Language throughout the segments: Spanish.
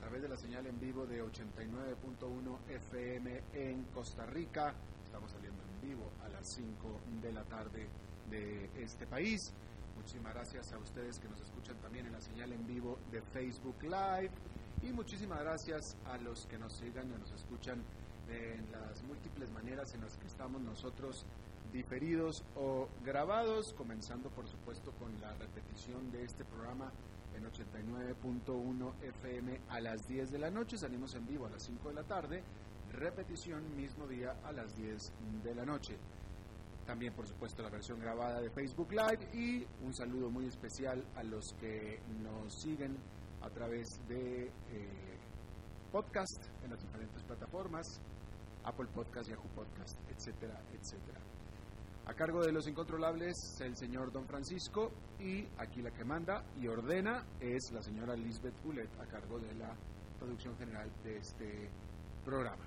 través de la señal en vivo de 89.1 FM en Costa Rica. Estamos saliendo en vivo a las 5 de la tarde de este país. Muchísimas gracias a ustedes que nos escuchan también en la señal en vivo de Facebook Live. Y muchísimas gracias a los que nos sigan y nos escuchan en las múltiples maneras en las que estamos nosotros diferidos o grabados, comenzando por supuesto con la repetición de este programa en 89.1 FM a las 10 de la noche. Salimos en vivo a las 5 de la tarde. Repetición mismo día a las 10 de la noche. También, por supuesto, la versión grabada de Facebook Live y un saludo muy especial a los que nos siguen a través de eh, podcast en las diferentes plataformas, Apple Podcast, Yahoo Podcast, etcétera, etcétera. A cargo de los incontrolables, el señor Don Francisco y aquí la que manda y ordena es la señora Lisbeth Ulet a cargo de la producción general de este programa.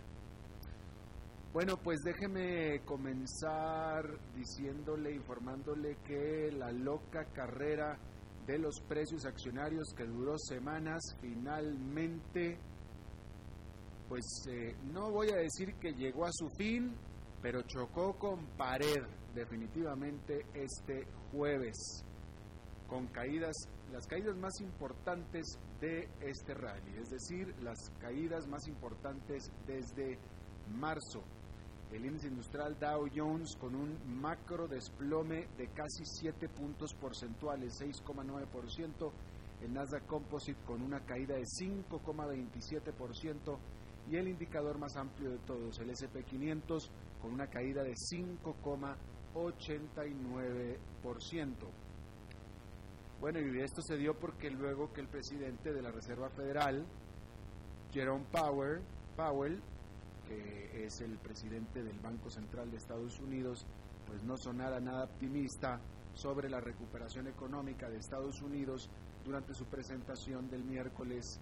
Bueno, pues déjeme comenzar diciéndole, informándole que la loca carrera de los precios accionarios que duró semanas, finalmente, pues eh, no voy a decir que llegó a su fin, pero chocó con pared definitivamente este jueves con caídas, las caídas más importantes de este rally, es decir, las caídas más importantes desde marzo. El índice industrial Dow Jones con un macro desplome de casi 7 puntos porcentuales, 6,9%. El Nasdaq Composite con una caída de 5,27% y el indicador más amplio de todos, el SP500, con una caída de 5,89%. Bueno, y esto se dio porque luego que el presidente de la Reserva Federal, Jerome Powell, Powell, que es el presidente del Banco Central de Estados Unidos, pues no sonara nada optimista sobre la recuperación económica de Estados Unidos durante su presentación del miércoles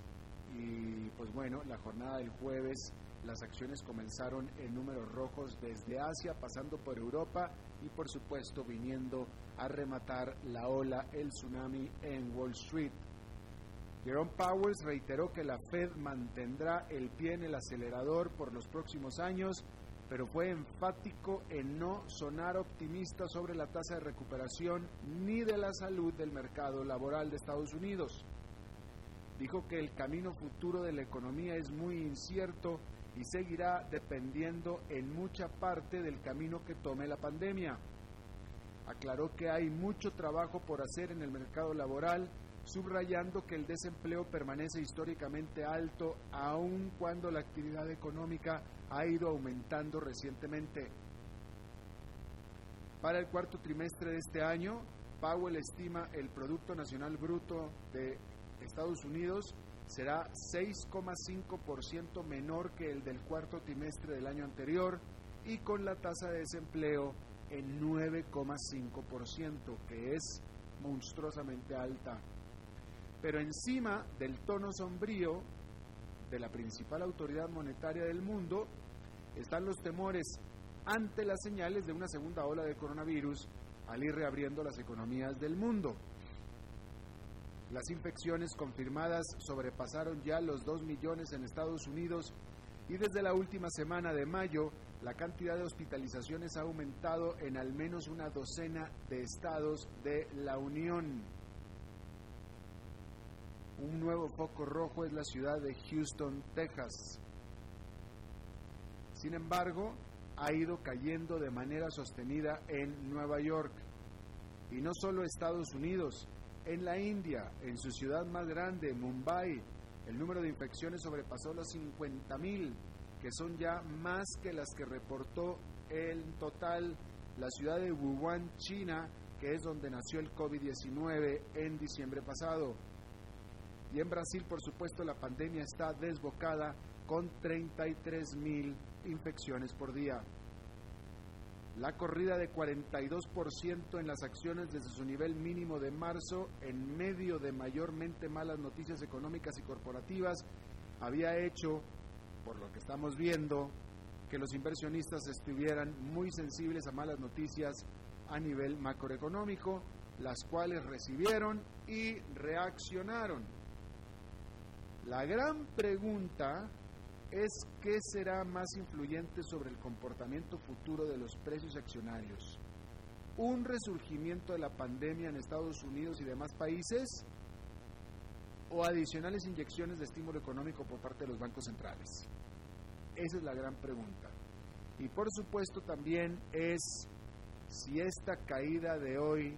y pues bueno, la jornada del jueves las acciones comenzaron en números rojos desde Asia, pasando por Europa y por supuesto viniendo a rematar la ola, el tsunami en Wall Street. Jerome Powell reiteró que la Fed mantendrá el pie en el acelerador por los próximos años, pero fue enfático en no sonar optimista sobre la tasa de recuperación ni de la salud del mercado laboral de Estados Unidos. Dijo que el camino futuro de la economía es muy incierto y seguirá dependiendo en mucha parte del camino que tome la pandemia. Aclaró que hay mucho trabajo por hacer en el mercado laboral, subrayando que el desempleo permanece históricamente alto aun cuando la actividad económica ha ido aumentando recientemente. Para el cuarto trimestre de este año, Powell estima el Producto Nacional Bruto de Estados Unidos será 6,5% menor que el del cuarto trimestre del año anterior y con la tasa de desempleo en 9,5%, que es monstruosamente alta. Pero encima del tono sombrío de la principal autoridad monetaria del mundo están los temores ante las señales de una segunda ola de coronavirus al ir reabriendo las economías del mundo. Las infecciones confirmadas sobrepasaron ya los 2 millones en Estados Unidos y desde la última semana de mayo la cantidad de hospitalizaciones ha aumentado en al menos una docena de estados de la Unión. Un nuevo foco rojo es la ciudad de Houston, Texas. Sin embargo, ha ido cayendo de manera sostenida en Nueva York. Y no solo Estados Unidos, en la India, en su ciudad más grande, Mumbai, El número de infecciones sobrepasó los 50.000, que son ya más que las que reportó en total la ciudad de Wuhan, China, que es donde nació el COVID-19 en diciembre pasado. Y en Brasil, por supuesto, la pandemia está desbocada con 33 mil infecciones por día. La corrida de 42% en las acciones desde su nivel mínimo de marzo, en medio de mayormente malas noticias económicas y corporativas, había hecho, por lo que estamos viendo, que los inversionistas estuvieran muy sensibles a malas noticias a nivel macroeconómico, las cuales recibieron y reaccionaron. La gran pregunta es qué será más influyente sobre el comportamiento futuro de los precios accionarios. ¿Un resurgimiento de la pandemia en Estados Unidos y demás países? ¿O adicionales inyecciones de estímulo económico por parte de los bancos centrales? Esa es la gran pregunta. Y por supuesto también es si esta caída de hoy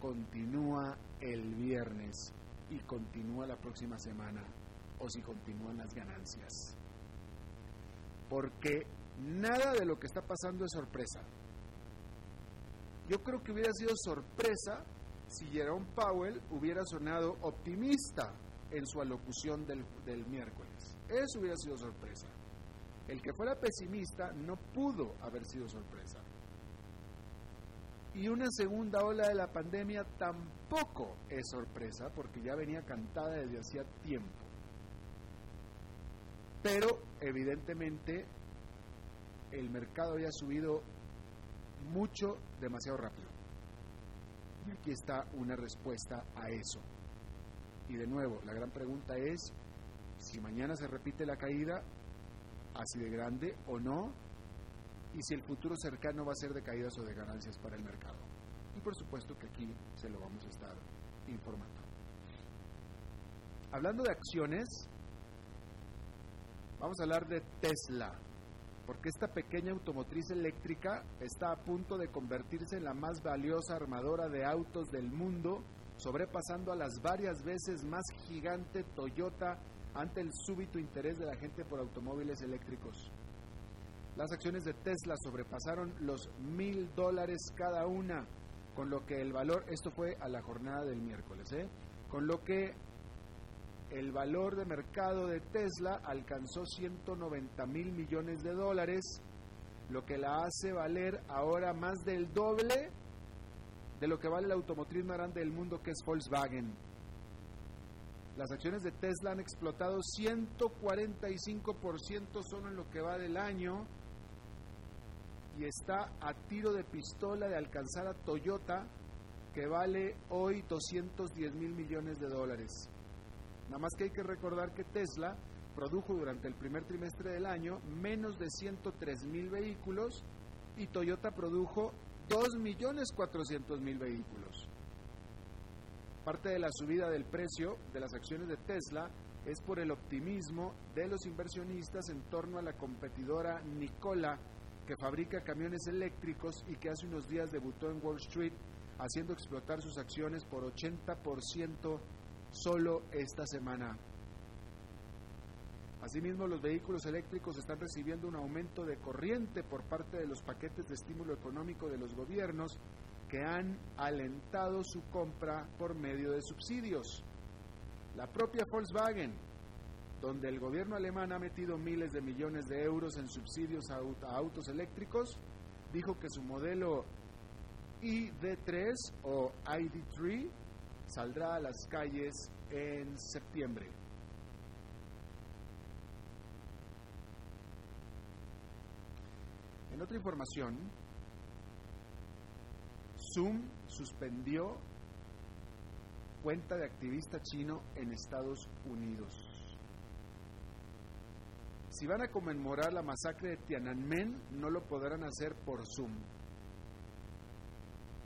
continúa el viernes y continúa la próxima semana o si continúan las ganancias porque nada de lo que está pasando es sorpresa. Yo creo que hubiera sido sorpresa si Jerome Powell hubiera sonado optimista en su alocución del, del miércoles. Eso hubiera sido sorpresa. El que fuera pesimista no pudo haber sido sorpresa. Y una segunda ola de la pandemia tampoco es sorpresa porque ya venía cantada desde hacía tiempo. Pero evidentemente el mercado había subido mucho, demasiado rápido. Y aquí está una respuesta a eso. Y de nuevo, la gran pregunta es si mañana se repite la caída, así de grande o no, y si el futuro cercano va a ser de caídas o de ganancias para el mercado. Y por supuesto que aquí se lo vamos a estar informando. Hablando de acciones, Vamos a hablar de Tesla, porque esta pequeña automotriz eléctrica está a punto de convertirse en la más valiosa armadora de autos del mundo, sobrepasando a las varias veces más gigante Toyota ante el súbito interés de la gente por automóviles eléctricos. Las acciones de Tesla sobrepasaron los mil dólares cada una, con lo que el valor, esto fue a la jornada del miércoles, ¿eh? con lo que el valor de mercado de Tesla alcanzó 190 mil millones de dólares, lo que la hace valer ahora más del doble de lo que vale la automotriz más grande del mundo, que es Volkswagen. Las acciones de Tesla han explotado 145% solo en lo que va del año y está a tiro de pistola de alcanzar a Toyota, que vale hoy 210 mil millones de dólares. Nada más que hay que recordar que Tesla produjo durante el primer trimestre del año menos de 103 mil vehículos y Toyota produjo 2.400.000 vehículos. Parte de la subida del precio de las acciones de Tesla es por el optimismo de los inversionistas en torno a la competidora Nikola, que fabrica camiones eléctricos y que hace unos días debutó en Wall Street, haciendo explotar sus acciones por 80% solo esta semana. Asimismo, los vehículos eléctricos están recibiendo un aumento de corriente por parte de los paquetes de estímulo económico de los gobiernos que han alentado su compra por medio de subsidios. La propia Volkswagen, donde el gobierno alemán ha metido miles de millones de euros en subsidios a, autos eléctricos, dijo que su modelo ID3 o ID3 saldrá a las calles en septiembre. En otra información, Zoom suspendió cuenta de activista chino en Estados Unidos. Si van a conmemorar la masacre de Tiananmen, no lo podrán hacer por Zoom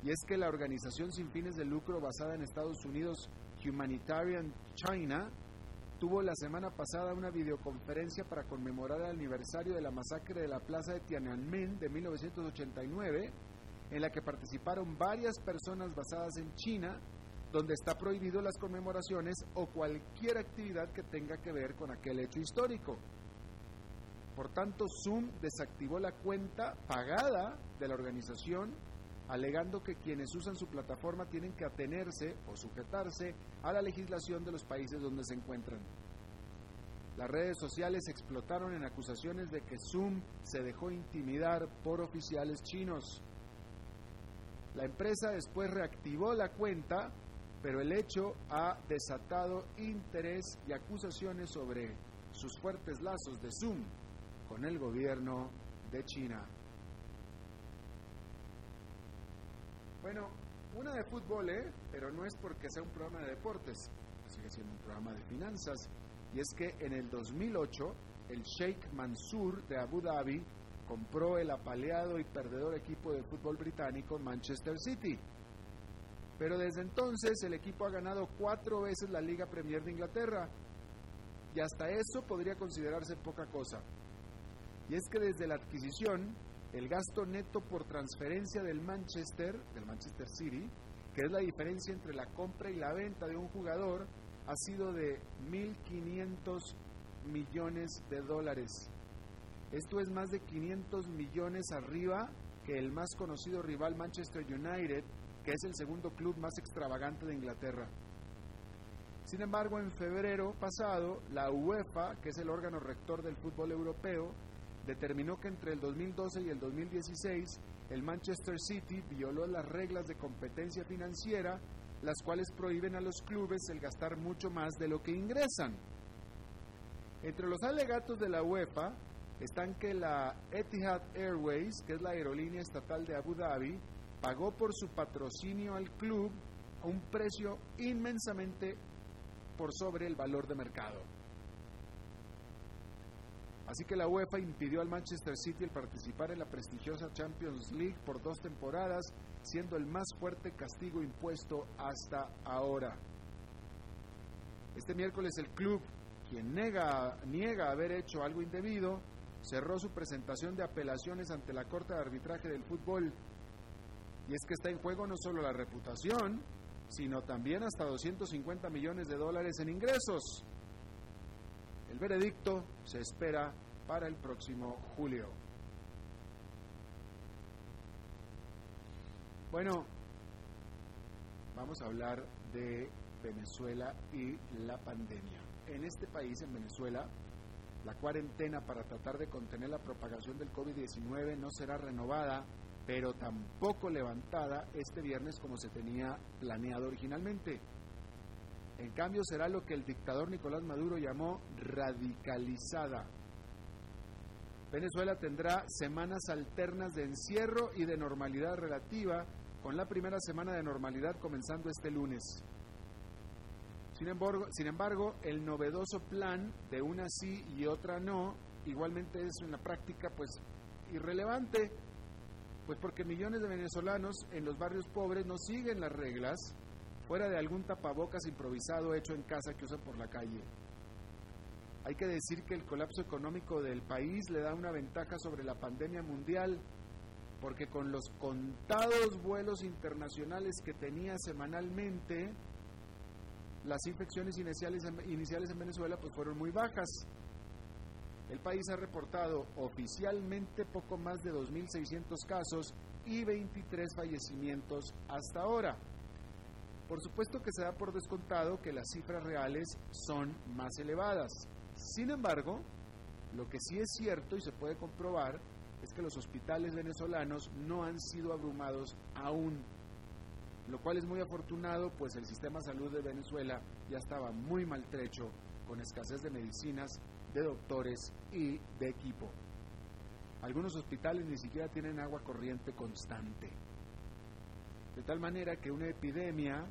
y es que la organización sin fines de lucro basada en Estados Unidos, Humanitarian China, tuvo la semana pasada una videoconferencia para conmemorar el aniversario de la masacre de la plaza de Tiananmen de 1989, en la que participaron varias personas basadas en China donde está prohibido las conmemoraciones o cualquier actividad que tenga que ver con aquel hecho histórico. Por tanto, Zoom desactivó la cuenta pagada de la organización, alegando que quienes usan su plataforma tienen que atenerse o sujetarse a la legislación de los países donde se encuentran. Las redes sociales explotaron en acusaciones de que Zoom se dejó intimidar por oficiales chinos. La empresa después reactivó la cuenta, pero el hecho ha desatado interés y acusaciones sobre sus fuertes lazos de Zoom con el gobierno de China. Bueno, una de fútbol, ¿eh? pero no es porque sea un programa de deportes, sigue siendo un programa de finanzas. Y es que en el 2008, el Sheikh Mansour de Abu Dhabi compró el apaleado y perdedor equipo de fútbol británico Manchester City. Pero desde entonces el equipo ha ganado cuatro veces la Liga Premier de Inglaterra. Y hasta eso podría considerarse poca cosa. Y es que desde la adquisición, el gasto neto por transferencia del Manchester, del Manchester City, que es la diferencia entre la compra y la venta de un jugador, ha sido de 1.500 millones de dólares. Esto es más de 500 millones arriba que el más conocido rival Manchester United, que es el segundo club más extravagante de Inglaterra. Sin embargo, en febrero pasado, la UEFA, que es el órgano rector del fútbol europeo, determinó que entre el 2012 y el 2016 el Manchester City violó las reglas de competencia financiera las cuales prohíben a los clubes el gastar mucho más de lo que ingresan. Entre los alegatos de la UEFA están que la Etihad Airways, que es la aerolínea estatal de Abu Dhabi, pagó por su patrocinio al club un precio inmensamente por sobre el valor de mercado. Así que la UEFA impidió al Manchester City el participar en la prestigiosa Champions League por dos temporadas siendo el más fuerte castigo impuesto hasta ahora. Este miércoles el club, quien niega, haber hecho algo indebido, cerró su presentación de apelaciones ante la Corte de Arbitraje del Fútbol. Y es que está en juego no solo la reputación, sino también hasta 250 millones de dólares en ingresos. El veredicto se espera para el próximo julio. Bueno, vamos a hablar de Venezuela y la pandemia. En este país, en Venezuela, la cuarentena para tratar de contener la propagación del COVID-19 no será renovada, pero tampoco levantada este viernes como se tenía planeado originalmente. En cambio, será lo que el dictador Nicolás Maduro llamó radicalizada. Venezuela tendrá semanas alternas de encierro y de normalidad relativa con la primera semana de normalidad comenzando este lunes. Sin embargo, sin embargo, el novedoso plan de una sí y otra no, igualmente es en la práctica pues irrelevante, pues porque millones de venezolanos en los barrios pobres no siguen las reglas, fuera de algún tapabocas improvisado hecho en casa que usan por la calle. Hay que decir que el colapso económico del país le da una ventaja sobre la pandemia mundial porque con los contados vuelos internacionales que tenía semanalmente, las infecciones iniciales, iniciales en Venezuela pues fueron muy bajas. El país ha reportado oficialmente poco más de 2.600 casos y 23 fallecimientos hasta ahora. Por supuesto que se da por descontado que las cifras reales son más elevadas. Sin embargo, lo que sí es cierto y se puede comprobar es que los hospitales venezolanos no han sido abrumados aún, lo cual es muy afortunado, pues el sistema de salud de Venezuela ya estaba muy maltrecho, con escasez de medicinas, de doctores y de equipo. Algunos hospitales ni siquiera tienen agua corriente constante. De tal manera que una epidemia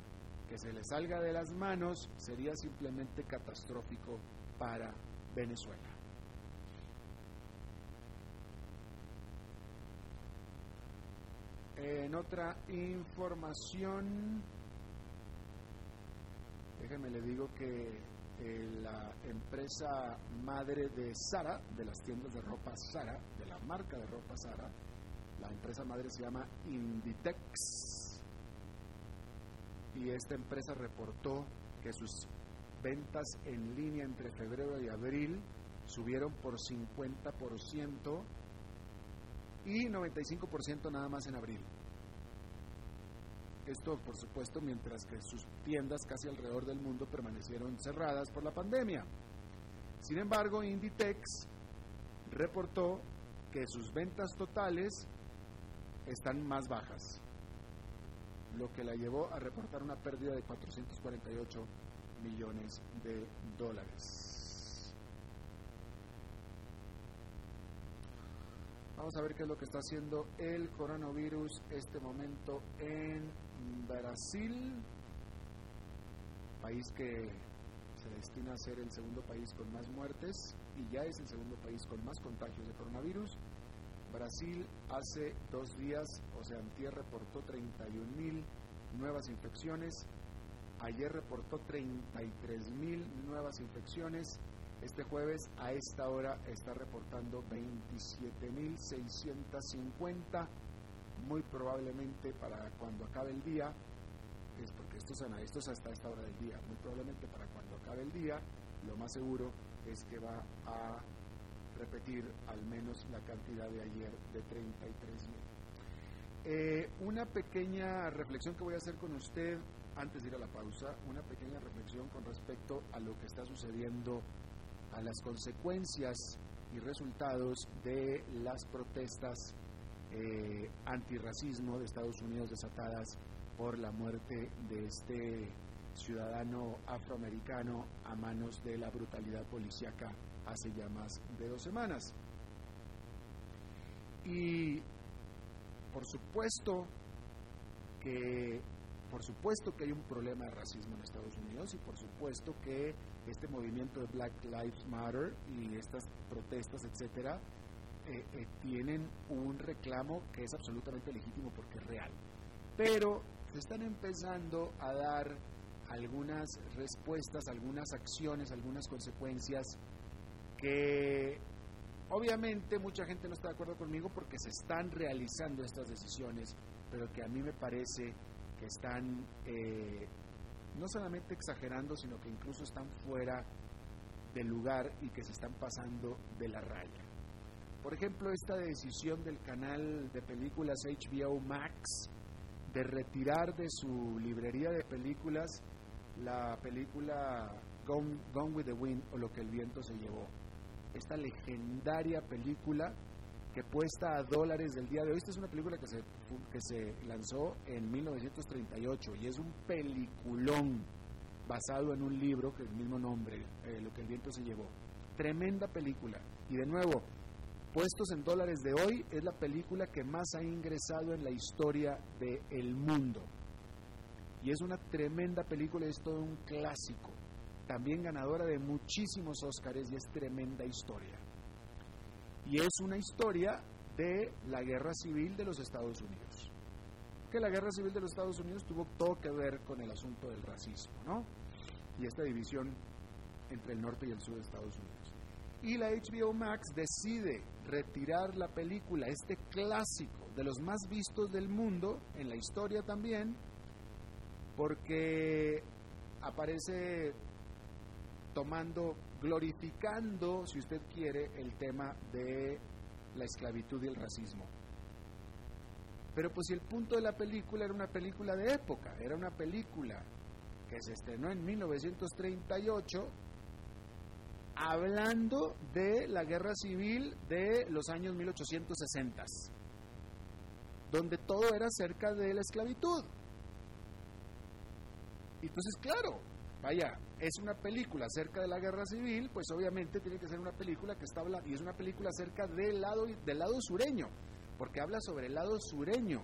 que se le salga de las manos sería simplemente catastrófico para Venezuela. En otra información, déjenme le digo que eh, la empresa madre de Sara, de las tiendas de ropa Sara, de la marca de ropa Sara, la empresa madre se llama Inditex. Y esta empresa reportó que sus ventas en línea entre febrero y abril subieron por 50% y 95% nada más en abril. Esto, por supuesto, mientras que sus tiendas casi alrededor del mundo permanecieron cerradas por la pandemia. Sin embargo, Inditex reportó que sus ventas totales están más bajas, lo que la llevó a reportar una pérdida de 448 millones de dólares. Vamos a ver qué es lo que está haciendo el coronavirus este momento en Brasil, país que se destina a ser el segundo país con más muertes y ya es el segundo país con más contagios de coronavirus. Brasil hace dos días, o sea, antier reportó 31 mil nuevas infecciones, ayer reportó 33 mil nuevas infecciones, este jueves a esta hora está reportando 27 mil 650 muy probablemente para cuando acabe el día, es porque esto es, esto es hasta esta hora del día, muy probablemente para cuando acabe el día, lo más seguro es que va a repetir al menos la cantidad de ayer de 33 mil. Eh, una pequeña reflexión que voy a hacer con usted antes de ir a la pausa, una pequeña reflexión con respecto a lo que está sucediendo, a las consecuencias y resultados de las protestas eh, antirracismo de Estados Unidos desatadas por la muerte de este ciudadano afroamericano a manos de la brutalidad policíaca hace ya más de dos semanas. Y por supuesto que por supuesto que hay un problema de racismo en Estados Unidos y por supuesto que este movimiento de Black Lives Matter y estas protestas, etcétera, eh, eh, tienen un reclamo que es absolutamente legítimo porque es real. Pero se están empezando a dar algunas respuestas, algunas acciones, algunas consecuencias que obviamente mucha gente no está de acuerdo conmigo porque se están realizando estas decisiones, pero que a mí me parece que están eh, no solamente exagerando, sino que incluso están fuera del lugar y que se están pasando de la raya. Por ejemplo, esta decisión del canal de películas HBO Max de retirar de su librería de películas la película Gone, with the Wind o Lo que el viento se llevó. Esta legendaria película que puesta a dólares del día de hoy. Esta es una película que se, que se lanzó en 1938 y es un peliculón basado en un libro que el mismo nombre, eh, Lo que el viento se llevó. Tremenda película. Y de nuevo, puestos en dólares de hoy, es la película que más ha ingresado en la historia del mundo. Y es una tremenda película, es todo un clásico. También ganadora de muchísimos Óscares y es tremenda historia. Y es una historia de la guerra civil de los Estados Unidos. Que la guerra civil de los Estados Unidos tuvo todo que ver con el asunto del racismo, ¿no? Y esta división entre el norte y el sur de Estados Unidos. Y la HBO Max decide retirar la película, este clásico de los más vistos del mundo, en la historia también, porque aparece tomando, glorificando, si usted quiere, el tema de la esclavitud y el racismo. Pero pues si el punto de la película era una película de época, era una película que se estrenó en 1938, hablando de la guerra civil de los años 1860, donde todo era acerca de la esclavitud. Entonces, claro, vaya, es una película acerca de la guerra civil, pues obviamente tiene que ser una película que está hablando, y es una película acerca del lado, del lado sureño, porque habla sobre el lado sureño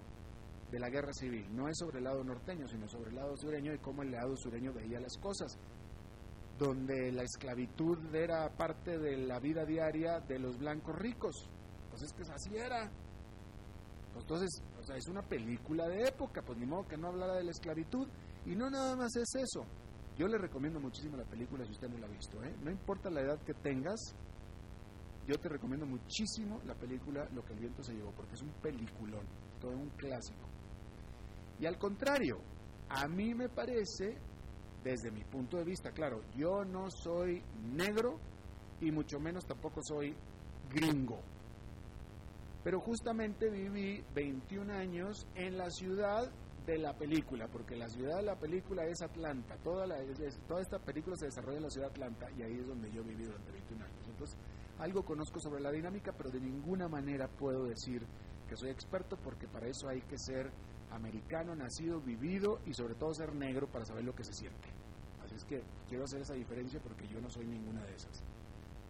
de la guerra civil, no es sobre el lado norteño, sino sobre el lado sureño y cómo el lado sureño veía las cosas donde la esclavitud era parte de la vida diaria de los blancos ricos. Pues es que así era. Entonces, o sea, es una película de época, pues ni modo que no hablara de la esclavitud. Y no nada más es eso. Yo le recomiendo muchísimo la película si usted no la ha visto. ¿eh? No importa la edad que tengas, yo te recomiendo muchísimo la película Lo que el viento se llevó, porque es un peliculón, todo un clásico. Y al contrario, a mí me parece, desde mi punto de vista, claro, yo no soy negro y mucho menos tampoco soy gringo. Pero justamente viví 21 años en la ciudad de la película, porque la ciudad de la película es Atlanta, toda, la, toda esta película se desarrolla en la ciudad de Atlanta y ahí es donde yo viví durante 21 años. Entonces, algo conozco sobre la dinámica, pero de ninguna manera puedo decir que soy experto porque para eso hay que ser americano, nacido, vivido y sobre todo ser negro para saber lo que se siente. Así es que quiero hacer esa diferencia porque yo no soy ninguna de esas.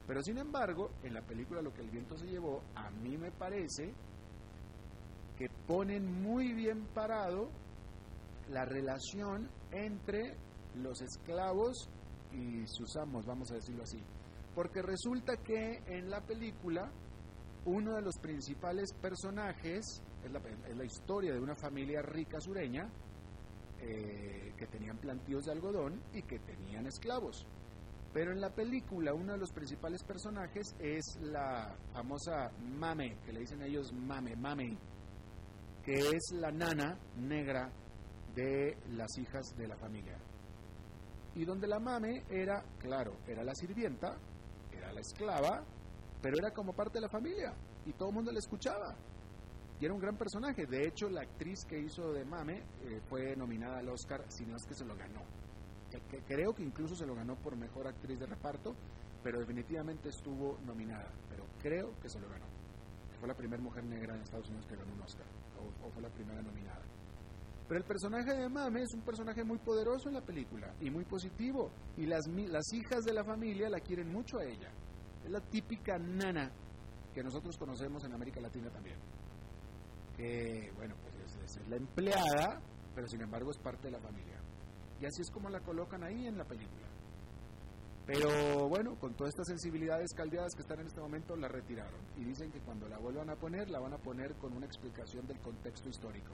Pero sin embargo, en la película Lo que el viento se llevó, a mí me parece que ponen muy bien parado la relación entre los esclavos y sus amos, vamos a decirlo así. Porque resulta que en la película uno de los principales personajes es la, historia de una familia rica sureña eh, que tenían plantíos de algodón y que tenían esclavos. Pero en la película uno de los principales personajes es la famosa Mame, que le dicen ellos Mame, Mame, que es la nana negra de las hijas de la familia. Y donde la mame era, claro, era la sirvienta, era la esclava, pero era como parte de la familia y todo el mundo la escuchaba. Y era un gran personaje. De hecho, la actriz que hizo de Mame eh, fue nominada al Oscar, si no es que se lo ganó. Creo que incluso se lo ganó por mejor actriz de reparto, pero definitivamente estuvo nominada. Pero creo que se lo ganó. fue la primera mujer negra en Estados Unidos que ganó un Oscar, o fue la primera nominada. Pero el personaje de Mame es un personaje muy poderoso en la película y muy positivo. Y las, las hijas de la familia la quieren mucho a ella. Es la típica nana que nosotros conocemos en América Latina también. Que, bueno, pues es, la empleada, pero sin embargo es parte de la familia. Y así es como la colocan ahí en la película. Pero bueno, con todas estas sensibilidades caldeadas que están en este momento, la retiraron. Y dicen que cuando la vuelvan a poner, la van a poner con una explicación del contexto histórico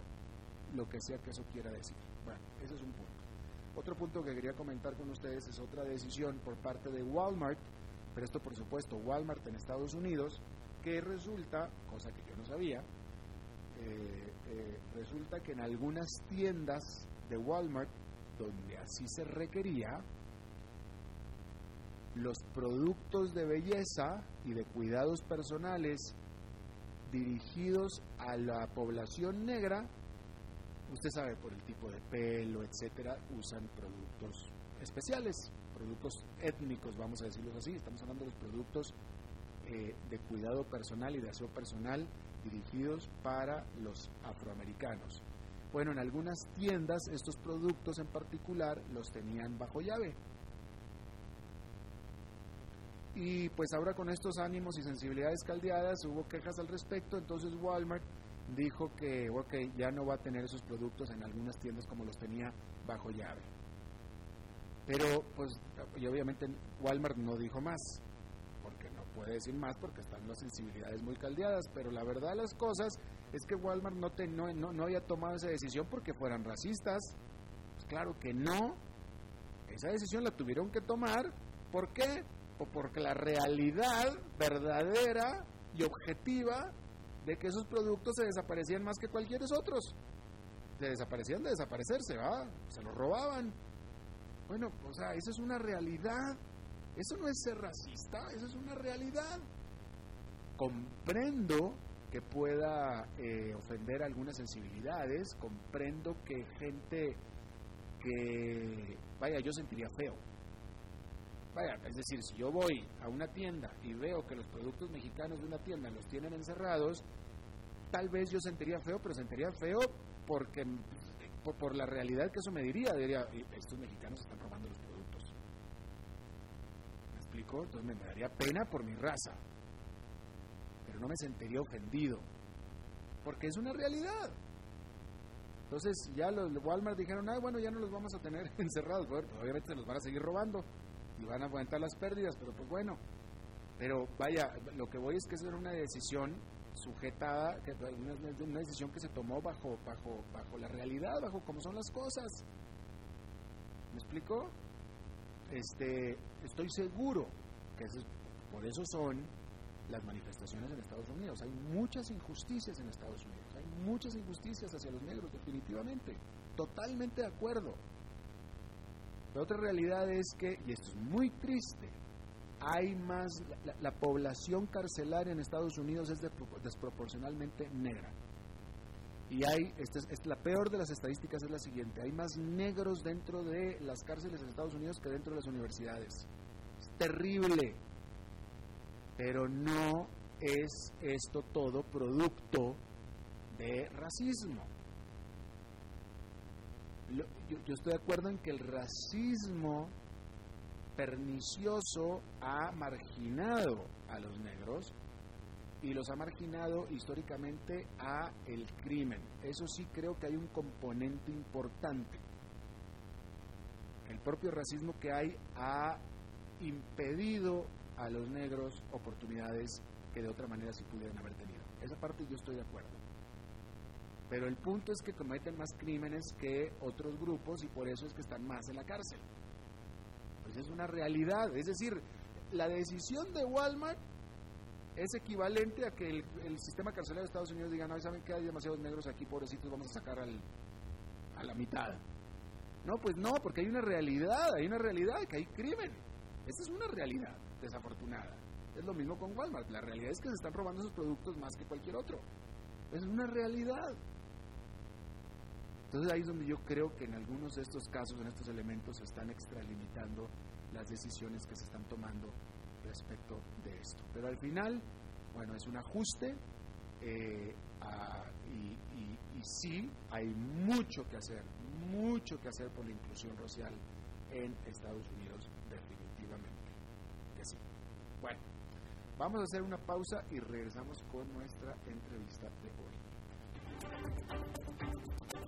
lo que sea que eso quiera decir. Bueno, ese es un punto. Otro punto que quería comentar con ustedes es otra decisión por parte de Walmart, pero esto por supuesto Walmart en Estados Unidos, que resulta, cosa que yo no sabía, eh, eh, resulta que en algunas tiendas de Walmart, donde así se requería, los productos de belleza y de cuidados personales dirigidos a la población negra usted sabe, por el tipo de pelo, etcétera, usan productos especiales, productos étnicos, vamos a decirlo así. Estamos hablando de los productos eh, de cuidado personal y de aseo personal dirigidos para los afroamericanos. Bueno, en algunas tiendas estos productos en particular los tenían bajo llave. Y pues ahora con estos ánimos y sensibilidades caldeadas hubo quejas al respecto, entonces Walmart dijo que okay, ya no va a tener esos productos en algunas tiendas como los tenía bajo llave. Pero, pues, y obviamente Walmart no dijo más, porque no puede decir más porque están las sensibilidades muy caldeadas, pero la verdad de las cosas es que Walmart no, te, no, no, había tomado esa decisión porque fueran racistas. Pues claro que no. Esa decisión la tuvieron que tomar. ¿Por qué? Porque la realidad verdadera y objetiva de que esos productos se desaparecían más que cualquier otros. Se desaparecían de desaparecerse, ¿va? Se los robaban. Bueno, o sea, eso es una realidad. Eso no es ser racista, eso es una realidad. Comprendo que pueda eh, ofender algunas sensibilidades, comprendo que gente que, vaya, yo sentiría feo. Vaya, es decir, si yo voy a una tienda y veo que los productos mexicanos de una tienda los tienen encerrados, tal vez yo sentiría feo, pero sentiría feo porque por, la realidad que eso me diría, diría, estos mexicanos están robando los productos. ¿Me explico? Entonces me daría pena por mi raza, pero no me sentiría ofendido, porque es una realidad. Entonces ya los Walmart dijeron, ah, bueno, ya no los vamos a tener encerrados, bueno, obviamente se los van a seguir robando van a aguantar las pérdidas, pero pues bueno. Pero vaya, lo que voy es que es una decisión sujetada, que una, una decisión que se tomó bajo, bajo, bajo la realidad, bajo cómo son las cosas. ¿Me explico? Este, estoy seguro que por eso son las manifestaciones en Estados Unidos. Hay muchas injusticias en Estados Unidos, hay muchas injusticias hacia los negros, definitivamente. Totalmente de acuerdo. Pero otra realidad es que, y esto es muy triste, hay más, la, población carcelaria en Estados Unidos es desproporcionalmente negra. Y hay, esta es, la peor de las estadísticas es la siguiente, hay más negros dentro de las cárceles en Estados Unidos que dentro de las universidades. Es terrible, pero no es esto todo producto de racismo. Yo estoy de acuerdo en que el racismo pernicioso ha marginado a los negros y los ha marginado históricamente a el crimen. Eso sí creo que hay un componente importante. El propio racismo que hay ha impedido a los negros oportunidades que de otra manera sí pudieran haber tenido. Esa parte yo estoy de acuerdo. Pero el punto es que cometen más crímenes que otros grupos y por eso es que están más en la cárcel. Pues es una realidad. Es decir, la decisión de Walmart es equivalente a que el, sistema carcelario de Estados Unidos diga, no, ¿saben que hay demasiados negros aquí, pobrecitos, vamos a sacar al, a la mitad? No, pues no, porque hay una realidad, hay una realidad que hay crimen. Esa es una realidad desafortunada. Es lo mismo con Walmart. La realidad es que se están robando sus productos más que cualquier otro. Es una realidad. Entonces ahí es donde yo creo que en algunos de estos casos, en estos elementos, se están extralimitando las decisiones que se están tomando respecto de esto. Pero al final, bueno, es un ajuste eh, y, sí hay mucho que hacer, mucho que hacer por la inclusión racial en Estados Unidos, definitivamente que sí. Bueno, vamos a hacer una pausa y regresamos con nuestra entrevista de hoy.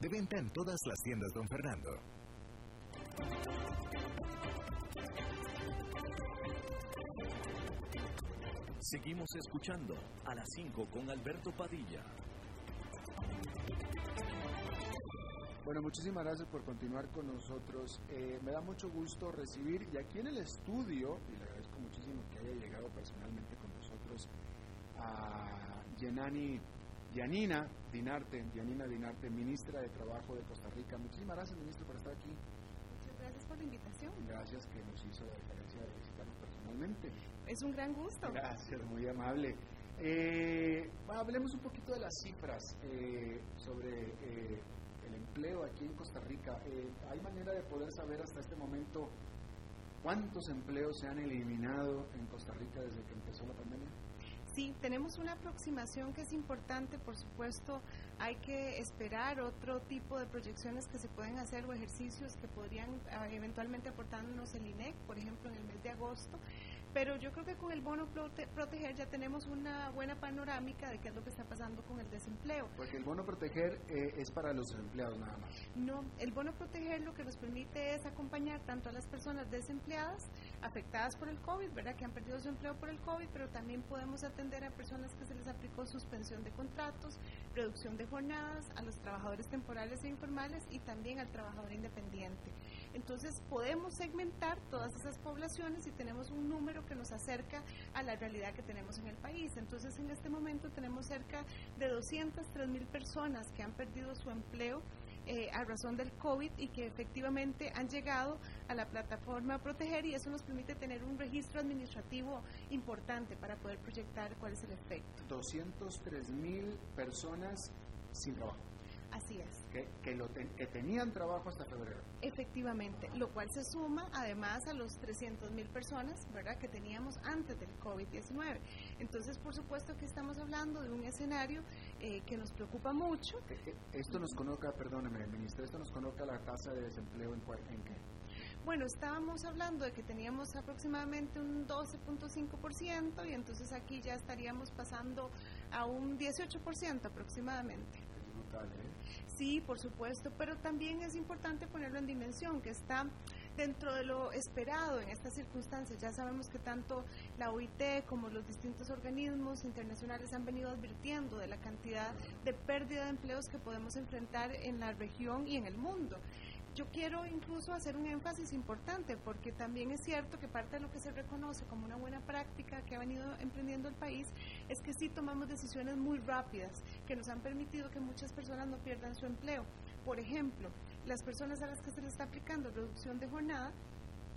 De venta en todas las tiendas Don Fernando. Seguimos escuchando a las 5 con Alberto Padilla. Bueno, muchísimas gracias por continuar con nosotros. Eh, me da mucho gusto recibir, y aquí en el estudio, y le agradezco muchísimo que haya llegado personalmente con nosotros, a Yenani Yanina Dinarte, Yanina Dinarte, ministra de Trabajo de Costa Rica. Muchísimas gracias, ministro, por estar aquí. Muchas gracias por la invitación. Gracias que nos hizo la diferencia de visitarnos personalmente. Es un gran gusto. Gracias, muy amable. Eh, hablemos un poquito de las cifras eh, sobre eh, el empleo aquí en Costa Rica. ¿Hay manera de poder saber hasta este momento cuántos empleos se han eliminado en Costa Rica desde que empezó la pandemia? Sí, tenemos una aproximación que es importante, por supuesto, hay que esperar otro tipo de proyecciones que se pueden hacer o ejercicios que podrían ah, eventualmente aportarnos el INEC, por ejemplo, en el mes de agosto, pero yo creo que con el bono proteger ya tenemos una buena panorámica de qué es lo que está pasando con el desempleo. Porque el bono proteger eh, es para los desempleados nada más. No, el bono proteger lo que nos permite es acompañar tanto a las personas desempleadas, afectadas por el COVID, ¿verdad? Que han perdido su empleo por el COVID, pero también podemos atender a personas que se les aplicó suspensión de contratos, reducción de jornadas, a los trabajadores temporales e informales y también al trabajador independiente. Entonces podemos segmentar todas esas poblaciones y tenemos un número que nos acerca a la realidad que tenemos en el país. Entonces en este momento tenemos cerca de 203 mil personas que han perdido su empleo eh, a razón del COVID y que efectivamente han llegado a la plataforma Proteger y eso nos permite tener un registro administrativo importante para poder proyectar cuál es el efecto. 203 mil personas sin trabajo. Así es. Que, que, lo que tenían trabajo hasta febrero. Efectivamente, lo cual se suma además a los 300 mil personas ¿verdad? que teníamos antes del COVID-19. Entonces, por supuesto que estamos hablando de un escenario eh, que nos preocupa mucho. Esto nos coloca, perdóneme, ministra, esto nos coloca la tasa de desempleo en, en qué? Bueno, estábamos hablando de que teníamos aproximadamente un 12.5% y entonces aquí ya estaríamos pasando a un 18% aproximadamente. Sí, por supuesto, pero también es importante ponerlo en dimensión, que está dentro de lo esperado en estas circunstancias. Ya sabemos que tanto la OIT como los distintos organismos internacionales han venido advirtiendo de la cantidad de pérdida de empleos que podemos enfrentar en la región y en el mundo. Yo quiero incluso hacer un énfasis importante porque también es cierto que parte de lo que se reconoce como una buena práctica que ha venido emprendiendo el país es que sí tomamos decisiones muy rápidas que nos han permitido que muchas personas no pierdan su empleo. Por ejemplo, las personas a las que se les está aplicando reducción de jornada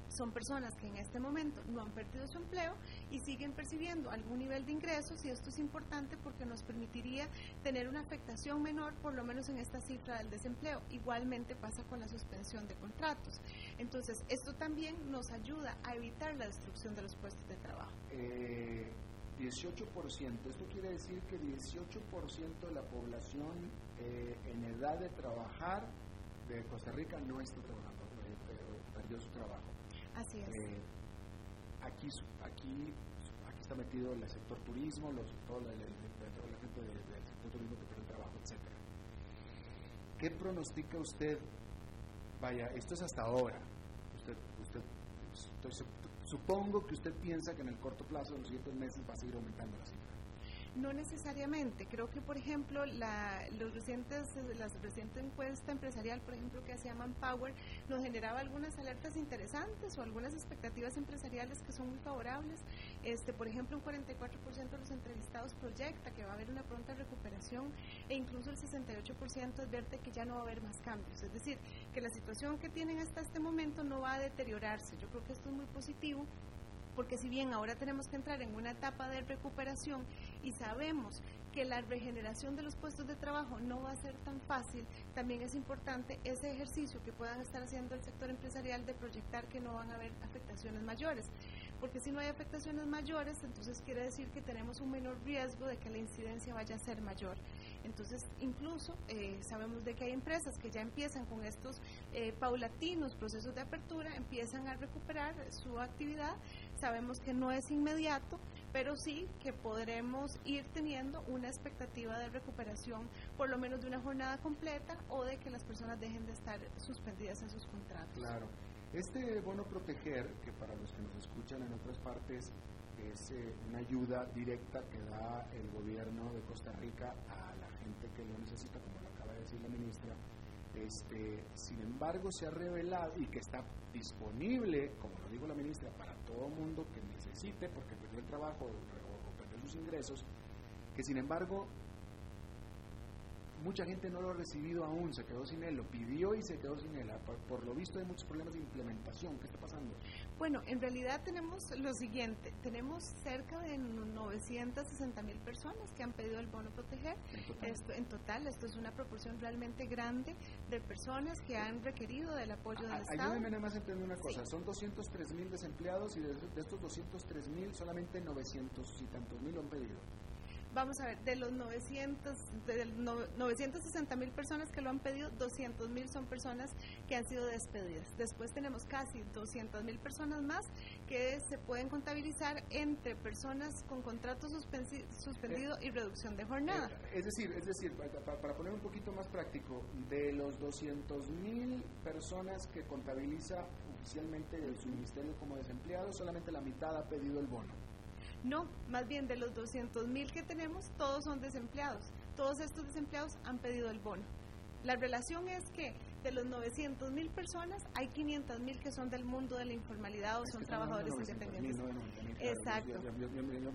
son personas que en este momento no han perdido su empleo y siguen percibiendo algún nivel de ingresos y esto es importante porque nos permitiría tener una afectación menor por lo menos en esta cifra del desempleo. Igualmente pasa con la suspensión de contratos. Entonces, esto también nos ayuda a evitar la destrucción de los puestos de trabajo. Eh, 18%, esto quiere decir que 18% de la población eh, en edad de trabajar de Costa Rica no está trabajando, eh, perdió su trabajo. Así es. Eh, aquí, aquí, aquí está metido el sector turismo, los, toda la, gente del sector turismo que el trabajo, etc. ¿Qué pronostica usted? Vaya, esto es hasta ahora. Supongo que usted piensa que en el corto plazo, en los siguientes meses, va a seguir aumentando la cifra. No necesariamente. Creo que, por ejemplo, la, los recientes, la reciente encuesta empresarial, por ejemplo, que hacía Manpower, nos generaba algunas alertas interesantes o algunas expectativas empresariales que son muy favorables. Este, por ejemplo, un 44% de los entrevistados proyecta que va a haber una pronta recuperación e incluso el 68% advierte que ya no va a haber más cambios. Es decir, que la situación que tienen hasta este momento no va a deteriorarse. Yo creo que esto es muy positivo porque si bien ahora tenemos que entrar en una etapa de recuperación y sabemos que la regeneración de los puestos de trabajo no va a ser tan fácil, también es importante ese ejercicio que puedan estar haciendo el sector empresarial de proyectar que no van a haber afectaciones mayores. Porque si no hay afectaciones mayores, entonces quiere decir que tenemos un menor riesgo de que la incidencia vaya a ser mayor. Entonces, incluso eh, sabemos de que hay empresas que ya empiezan con estos eh, paulatinos procesos de apertura, empiezan a recuperar su actividad Sabemos que no es inmediato, pero sí que podremos ir teniendo una expectativa de recuperación, por lo menos de una jornada completa o de que las personas dejen de estar suspendidas en sus contratos. Claro. Este bono proteger, que para los que nos escuchan en otras partes es eh, una ayuda directa que da el gobierno de Costa Rica a la gente que lo necesita, como lo acaba de decir la ministra, este, sin embargo, se ha revelado y que está disponible, como lo dijo la ministra, para todo mundo que necesite, porque perdió el trabajo o perdió sus ingresos, que sin embargo mucha gente no lo ha recibido aún, se quedó sin él, lo pidió y se quedó sin él. Por, lo visto hay muchos problemas de implementación. ¿Qué está pasando? Bueno, en realidad tenemos lo siguiente, tenemos cerca de 960 mil personas que han pedido el bono proteger. ¿En total? Esto, en total, esto es una proporción realmente grande de personas que han requerido del apoyo del Estado. Ayúdeme nada más a entender una cosa, son 203 mil desempleados y de, de estos 203 mil solamente 900 y tantos mil lo han pedido vamos a ver, de los 900, de 960 mil personas que lo han pedido, 200 mil son personas que han sido despedidas. Después tenemos casi 200 mil personas más que se pueden contabilizar entre personas con contrato suspendido y reducción de jornada. Eh, es decir, es decir, para, poner un poquito más práctico, de los 200 mil personas que contabiliza oficialmente su ministerio como desempleados, solamente la mitad ha pedido el bono. No, más bien de los 200 mil que tenemos, todos son desempleados. Todos estos desempleados han pedido el bono. La relación es que De los 900 mil personas, hay 500 mil que son del mundo de la informalidad o son trabajadores independientes. Exacto.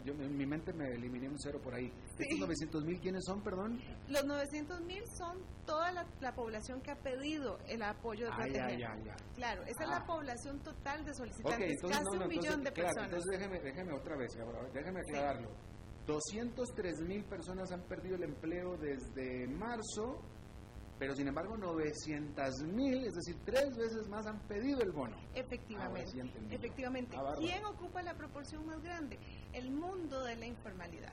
Yo, en mi mente me eliminé un cero por ahí. ¿Estos 900 mil quiénes son, perdón? Los 900 mil son toda la, población que ha pedido el apoyo de ah, Claro, esa es la ah. población total de solicitantes, casi un millón de personas. Entonces déjeme, déjeme otra vez, déjeme aclararlo. 203 mil personas han perdido el empleo desde marzo, pero sin embargo 900 mil, es decir, tres veces más han pedido el bono. Efectivamente. efectivamente. ¿Quién ocupa la proporción más grande? El mundo de la informalidad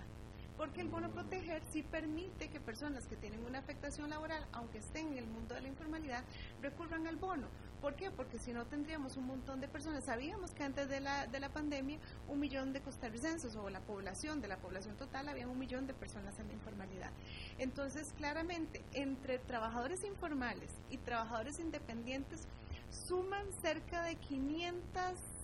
porque el bono proteger sí permite que personas que tienen una afectación laboral, aunque estén en el mundo de la informalidad, recurran al bono. ¿Por qué? Porque si no tendríamos un montón de personas. Sabíamos que antes de la, de la pandemia un millón de costarricenses o la población, de la población total, había un millón de personas en la informalidad. Entonces, claramente, entre trabajadores informales y trabajadores independientes, suman cerca de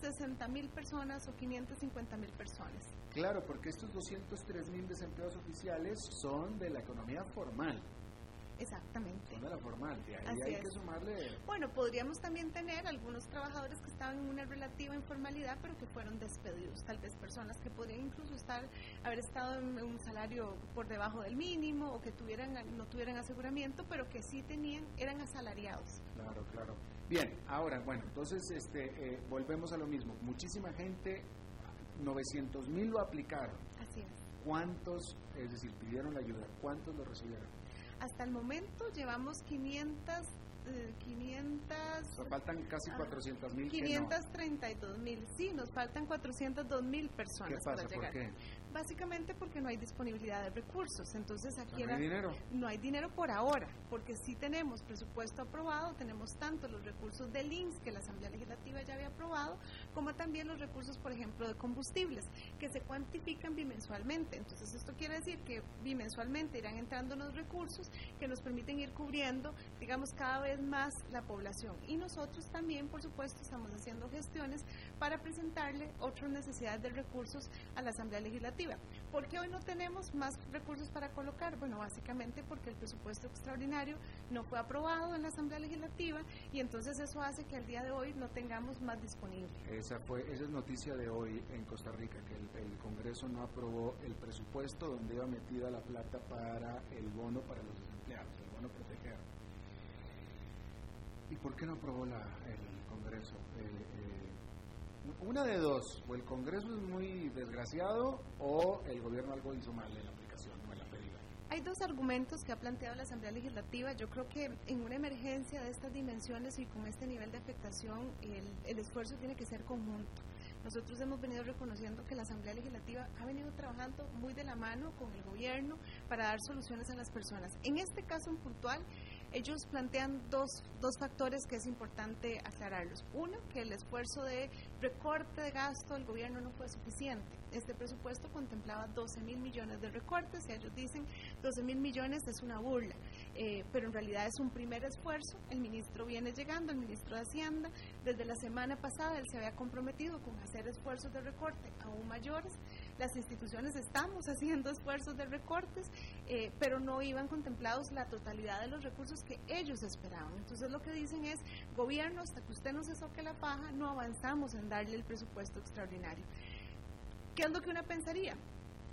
560 mil personas o 550 mil personas. Claro, porque estos 203 mil desempleados oficiales son de la economía formal. Exactamente. Son de la formal, de ahí hay que sumarle. Bueno, podríamos también tener algunos trabajadores que estaban en una relativa informalidad, pero que fueron despedidos. Tal vez personas que podrían incluso estar, haber estado en un salario por debajo del mínimo o que tuvieran, no tuvieran aseguramiento, pero que sí tenían, eran asalariados. Claro, claro. Bien, ahora, bueno, entonces este, eh, volvemos a lo mismo. Muchísima gente 900 mil lo aplicaron. Así es. ¿Cuántos, es decir, pidieron la ayuda? ¿Cuántos lo recibieron? Hasta el momento llevamos 500 500... faltan casi 400 mil. 532 mil, sí, nos faltan 402 mil personas para llegar. ¿Por qué? Básicamente porque no hay disponibilidad de recursos. Entonces aquí no hay dinero. No hay dinero por ahora, porque sí tenemos presupuesto aprobado, tenemos tanto los recursos del INSS que la Asamblea Legislativa ya había aprobado, como también los recursos, por ejemplo, de combustibles, que se cuantifican bimensualmente. Entonces esto quiere decir que bimensualmente irán entrando los recursos que nos permiten ir cubriendo, digamos, cada vez más la población. Y nosotros también, por supuesto, estamos haciendo gestiones para presentarle otras necesidades de recursos a la Asamblea Legislativa. ¿Por qué hoy no tenemos más recursos para colocar? Bueno, básicamente porque el presupuesto extraordinario no fue aprobado en la Asamblea Legislativa y entonces eso hace que al día de hoy no tengamos más disponible. Esa, fue, esa es noticia de hoy en Costa Rica, que el, Congreso no aprobó el presupuesto donde iba metida la plata para el bono para los desempleados, el bono proteger. ¿Y por qué no aprobó el Congreso? Una de dos, o el Congreso es muy desgraciado o el gobierno algo hizo mal en la aplicación o en la pedida. Hay dos argumentos que ha planteado la Asamblea Legislativa. Yo creo que en una emergencia de estas dimensiones y con este nivel de afectación, el, el esfuerzo tiene que ser conjunto. Nosotros hemos venido reconociendo que la Asamblea Legislativa ha venido trabajando muy de la mano con el gobierno para dar soluciones a las personas. En este caso en puntual, ellos plantean dos, dos factores que es importante aclararlos. Uno, que el esfuerzo de recorte de gasto del gobierno no fue suficiente. Este presupuesto contemplaba 12 mil millones de recortes y ellos dicen 12 mil millones es una burla, eh, pero en realidad es un primer esfuerzo. El ministro viene llegando, el ministro de Hacienda, desde la semana pasada él se había comprometido con hacer esfuerzos de recorte aún mayores las instituciones estamos haciendo esfuerzos de recortes, eh, pero no iban contemplados la totalidad de los recursos que ellos esperaban. Entonces lo que dicen es, gobierno, hasta que usted no se soque la paja, no avanzamos en darle el presupuesto extraordinario. ¿Qué es lo que uno pensaría?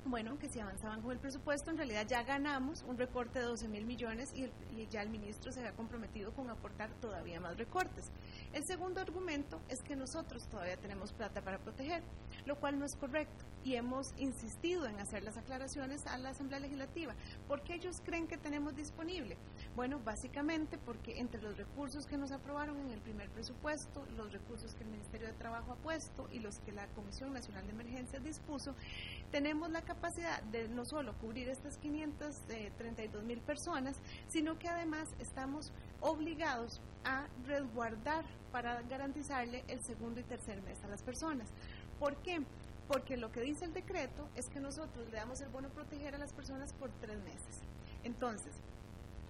Bueno, que si avanzaban con el presupuesto, en realidad ya ganamos un recorte de 12 mil millones y, ya el ministro se había comprometido con aportar todavía más recortes. El segundo argumento es que nosotros todavía tenemos plata para proteger, lo cual no es correcto y hemos insistido en hacer las aclaraciones a la Asamblea Legislativa. ¿Por qué ellos creen que tenemos disponible? Bueno, básicamente porque entre los recursos que nos aprobaron en el primer presupuesto, los recursos que el Ministerio de Trabajo ha puesto y los que la Comisión Nacional de Emergencias dispuso, tenemos la capacidad de no solo cubrir estas 532 mil personas, sino que además estamos obligados a resguardar para garantizarle el segundo y tercer mes a las personas. ¿Por qué? Porque lo que dice el decreto es que nosotros le damos el bono proteger a las personas por tres meses. Entonces,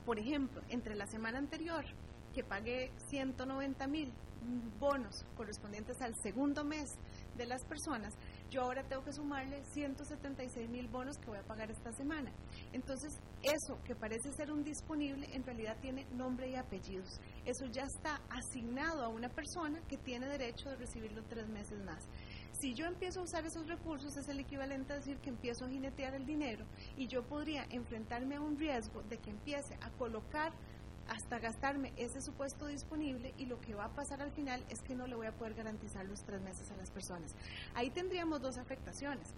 por ejemplo, entre la semana anterior, que pagué 190 mil bonos correspondientes al segundo mes de las personas, yo ahora tengo que sumarle 176 mil bonos que voy a pagar esta semana. Entonces, eso que parece ser un disponible, en realidad tiene nombre y apellidos. Eso ya está asignado a una persona que tiene derecho de recibirlo tres meses más. Si yo empiezo a usar esos recursos, es el equivalente a decir que empiezo a jinetear el dinero y yo podría enfrentarme a un riesgo de que empiece a colocar hasta gastarme ese supuesto disponible y lo que va a pasar al final es que no le voy a poder garantizar los tres meses a las personas. Ahí tendríamos dos afectaciones.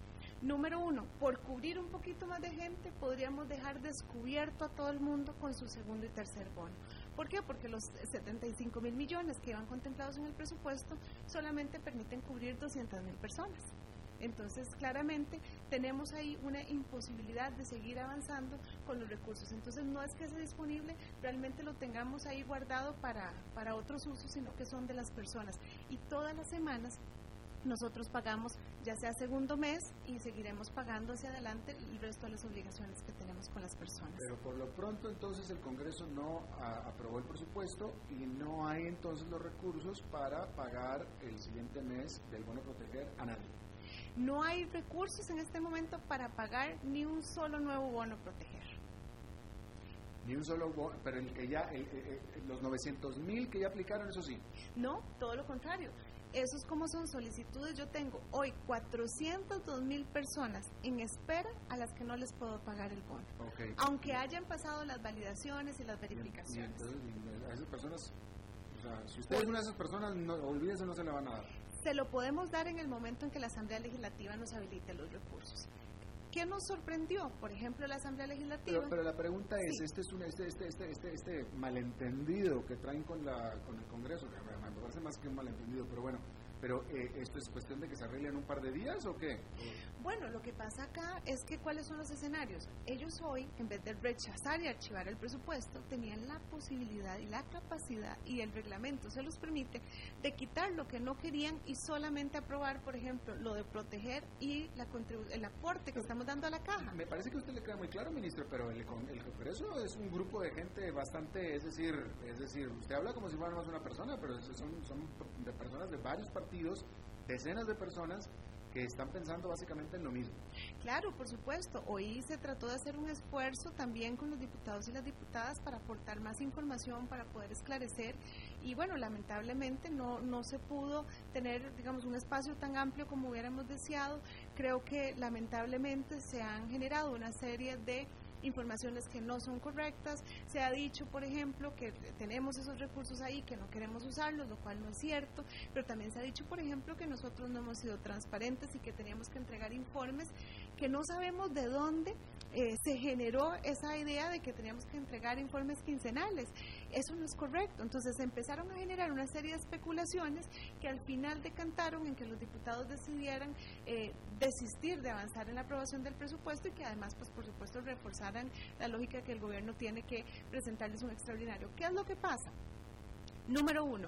Número uno, por cubrir un poquito más de gente, podríamos dejar descubierto a todo el mundo con su segundo y tercer bono. ¿Por qué? Porque los 75 mil millones que iban contemplados en el presupuesto solamente permiten cubrir 200 mil personas. Entonces, claramente tenemos ahí una imposibilidad de seguir avanzando con los recursos. Entonces, no es que sea disponible, realmente lo tengamos ahí guardado para, para otros usos, sino que son de las personas. Y todas las semanas nosotros pagamos ya sea segundo mes y seguiremos pagando hacia adelante el resto de las obligaciones que tenemos con las personas. Pero por lo pronto entonces el Congreso no aprobó el presupuesto y no hay entonces los recursos para pagar el siguiente mes del bono proteger a nadie. No hay recursos en este momento para pagar ni un solo nuevo bono proteger. Ni un solo bono, pero el que ya, los 900 mil que ya aplicaron, eso sí. No, todo lo contrario. Esos como son solicitudes, yo tengo hoy 402 mil personas en espera a las que no les puedo pagar el bono. Aunque hayan pasado las validaciones y las verificaciones. a esas personas, o sea, si usted es una de esas personas, no, olvídese, no se le van a dar se lo podemos dar en el momento en que la Asamblea Legislativa nos habilite los recursos. ¿Qué nos sorprendió? Por ejemplo, la Asamblea Legislativa. Pero, la pregunta es, este es un este, este, este, este, este malentendido que traen con, la, con el Congreso, que me parece más que un malentendido, pero bueno, pero eh, esto es cuestión de que se arregle en un par de días o qué? Bueno, lo que pasa acá es que cuáles son los escenarios. Ellos hoy, en vez de rechazar y archivar el presupuesto, tenían la posibilidad y la capacidad, y el reglamento se los permite, de quitar lo que no querían y solamente aprobar, por ejemplo, lo de proteger y la el aporte que estamos dando a la caja. Me parece que a usted le queda muy claro, ministro, pero el, el Congreso es un grupo de gente bastante, es decir, es decir, usted habla como si fuera más una persona, pero son, son de personas de varios partidos decenas de personas que están pensando básicamente en lo mismo. Claro, por supuesto. Hoy se trató de hacer un esfuerzo también con los diputados y las diputadas para aportar más información, para poder esclarecer. Y bueno, lamentablemente no, no se pudo tener, digamos, un espacio tan amplio como hubiéramos deseado. Creo que lamentablemente se han generado una serie de informaciones que no son correctas. Se ha dicho, por ejemplo, que tenemos esos recursos ahí, que no queremos usarlos, lo cual no es cierto, pero también se ha dicho, por ejemplo, que nosotros no hemos sido transparentes y que teníamos que entregar informes que no sabemos de dónde eh, se generó esa idea de que teníamos que entregar informes quincenales. Eso no es correcto. Entonces empezaron a generar una serie de especulaciones que al final decantaron en que los diputados decidieran eh, desistir de avanzar en la aprobación del presupuesto y que además, pues por supuesto, reforzaran la lógica que el gobierno tiene que presentarles un extraordinario. ¿Qué es lo que pasa? Número uno,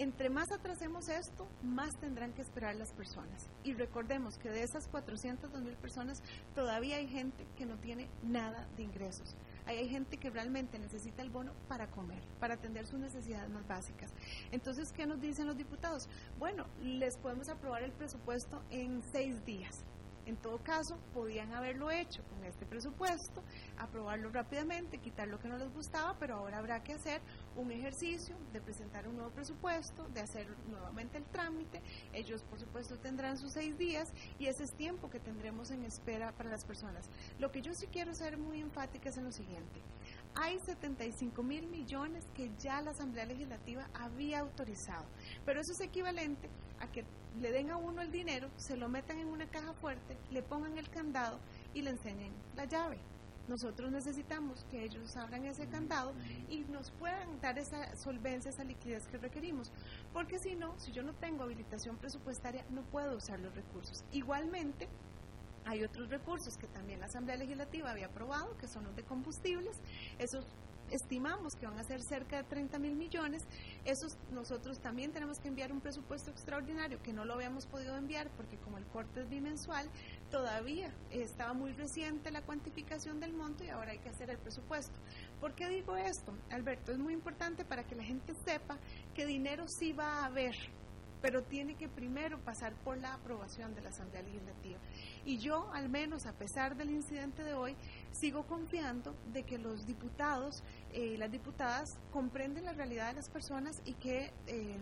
entre más atrasemos esto, más tendrán que esperar las personas. Y recordemos que de esas 402 mil personas, todavía hay gente que no tiene nada de ingresos. Hay gente que realmente necesita el bono para comer, para atender sus necesidades más básicas. Entonces, ¿qué nos dicen los diputados? Bueno, les podemos aprobar el presupuesto en seis días. En todo caso, podían haberlo hecho con este presupuesto, aprobarlo rápidamente, quitar lo que no les gustaba, pero ahora habrá que hacer un ejercicio de presentar un nuevo presupuesto, de hacer nuevamente el trámite. Ellos, por supuesto, tendrán sus seis días y ese es tiempo que tendremos en espera para las personas. Lo que yo sí quiero ser muy enfática es en lo siguiente. Hay 75 mil millones que ya la Asamblea Legislativa había autorizado, pero eso es equivalente a que le den a uno el dinero, se lo metan en una caja fuerte, le pongan el candado y le enseñen la llave. Nosotros necesitamos que ellos abran ese candado y nos puedan dar esa solvencia, esa liquidez que requerimos. Porque si no, si yo no tengo habilitación presupuestaria, no puedo usar los recursos. Igualmente, hay otros recursos que también la Asamblea Legislativa había aprobado, que son los de combustibles. Esos estimamos que van a ser cerca de 30 mil millones. Esos nosotros también tenemos que enviar un presupuesto extraordinario que no lo habíamos podido enviar porque como el corte es bimensual, todavía estaba muy reciente la cuantificación del monto y ahora hay que hacer el presupuesto. ¿Por qué digo esto, Alberto? Es muy importante para que la gente sepa que dinero sí va a haber pero tiene que primero pasar por la aprobación de la Asamblea Legislativa. Y yo, al menos, a pesar del incidente de hoy, sigo confiando de que los diputados y eh, las diputadas comprenden la realidad de las personas y que eh,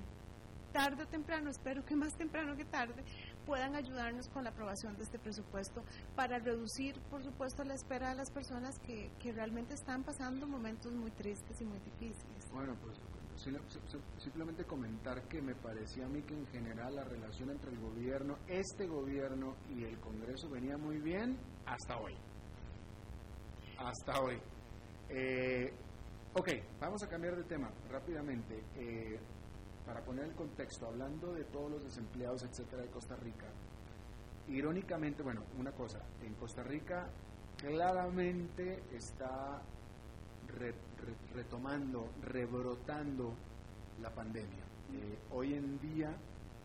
tarde o temprano, espero que más temprano que tarde, puedan ayudarnos con la aprobación de este presupuesto para reducir, por supuesto, la espera de las personas que, que realmente están pasando momentos muy tristes y muy difíciles. Bueno, pues simplemente comentar que me parecía a mí que en general la relación entre el gobierno, este gobierno y el Congreso venía muy bien hasta hoy. Hasta hoy. Eh, ok, vamos a cambiar de tema rápidamente. Eh, para poner el contexto, hablando de todos los desempleados, etcétera, de Costa Rica, irónicamente, bueno, una cosa, en Costa Rica claramente está retomando, rebrotando la pandemia. Eh, hoy en día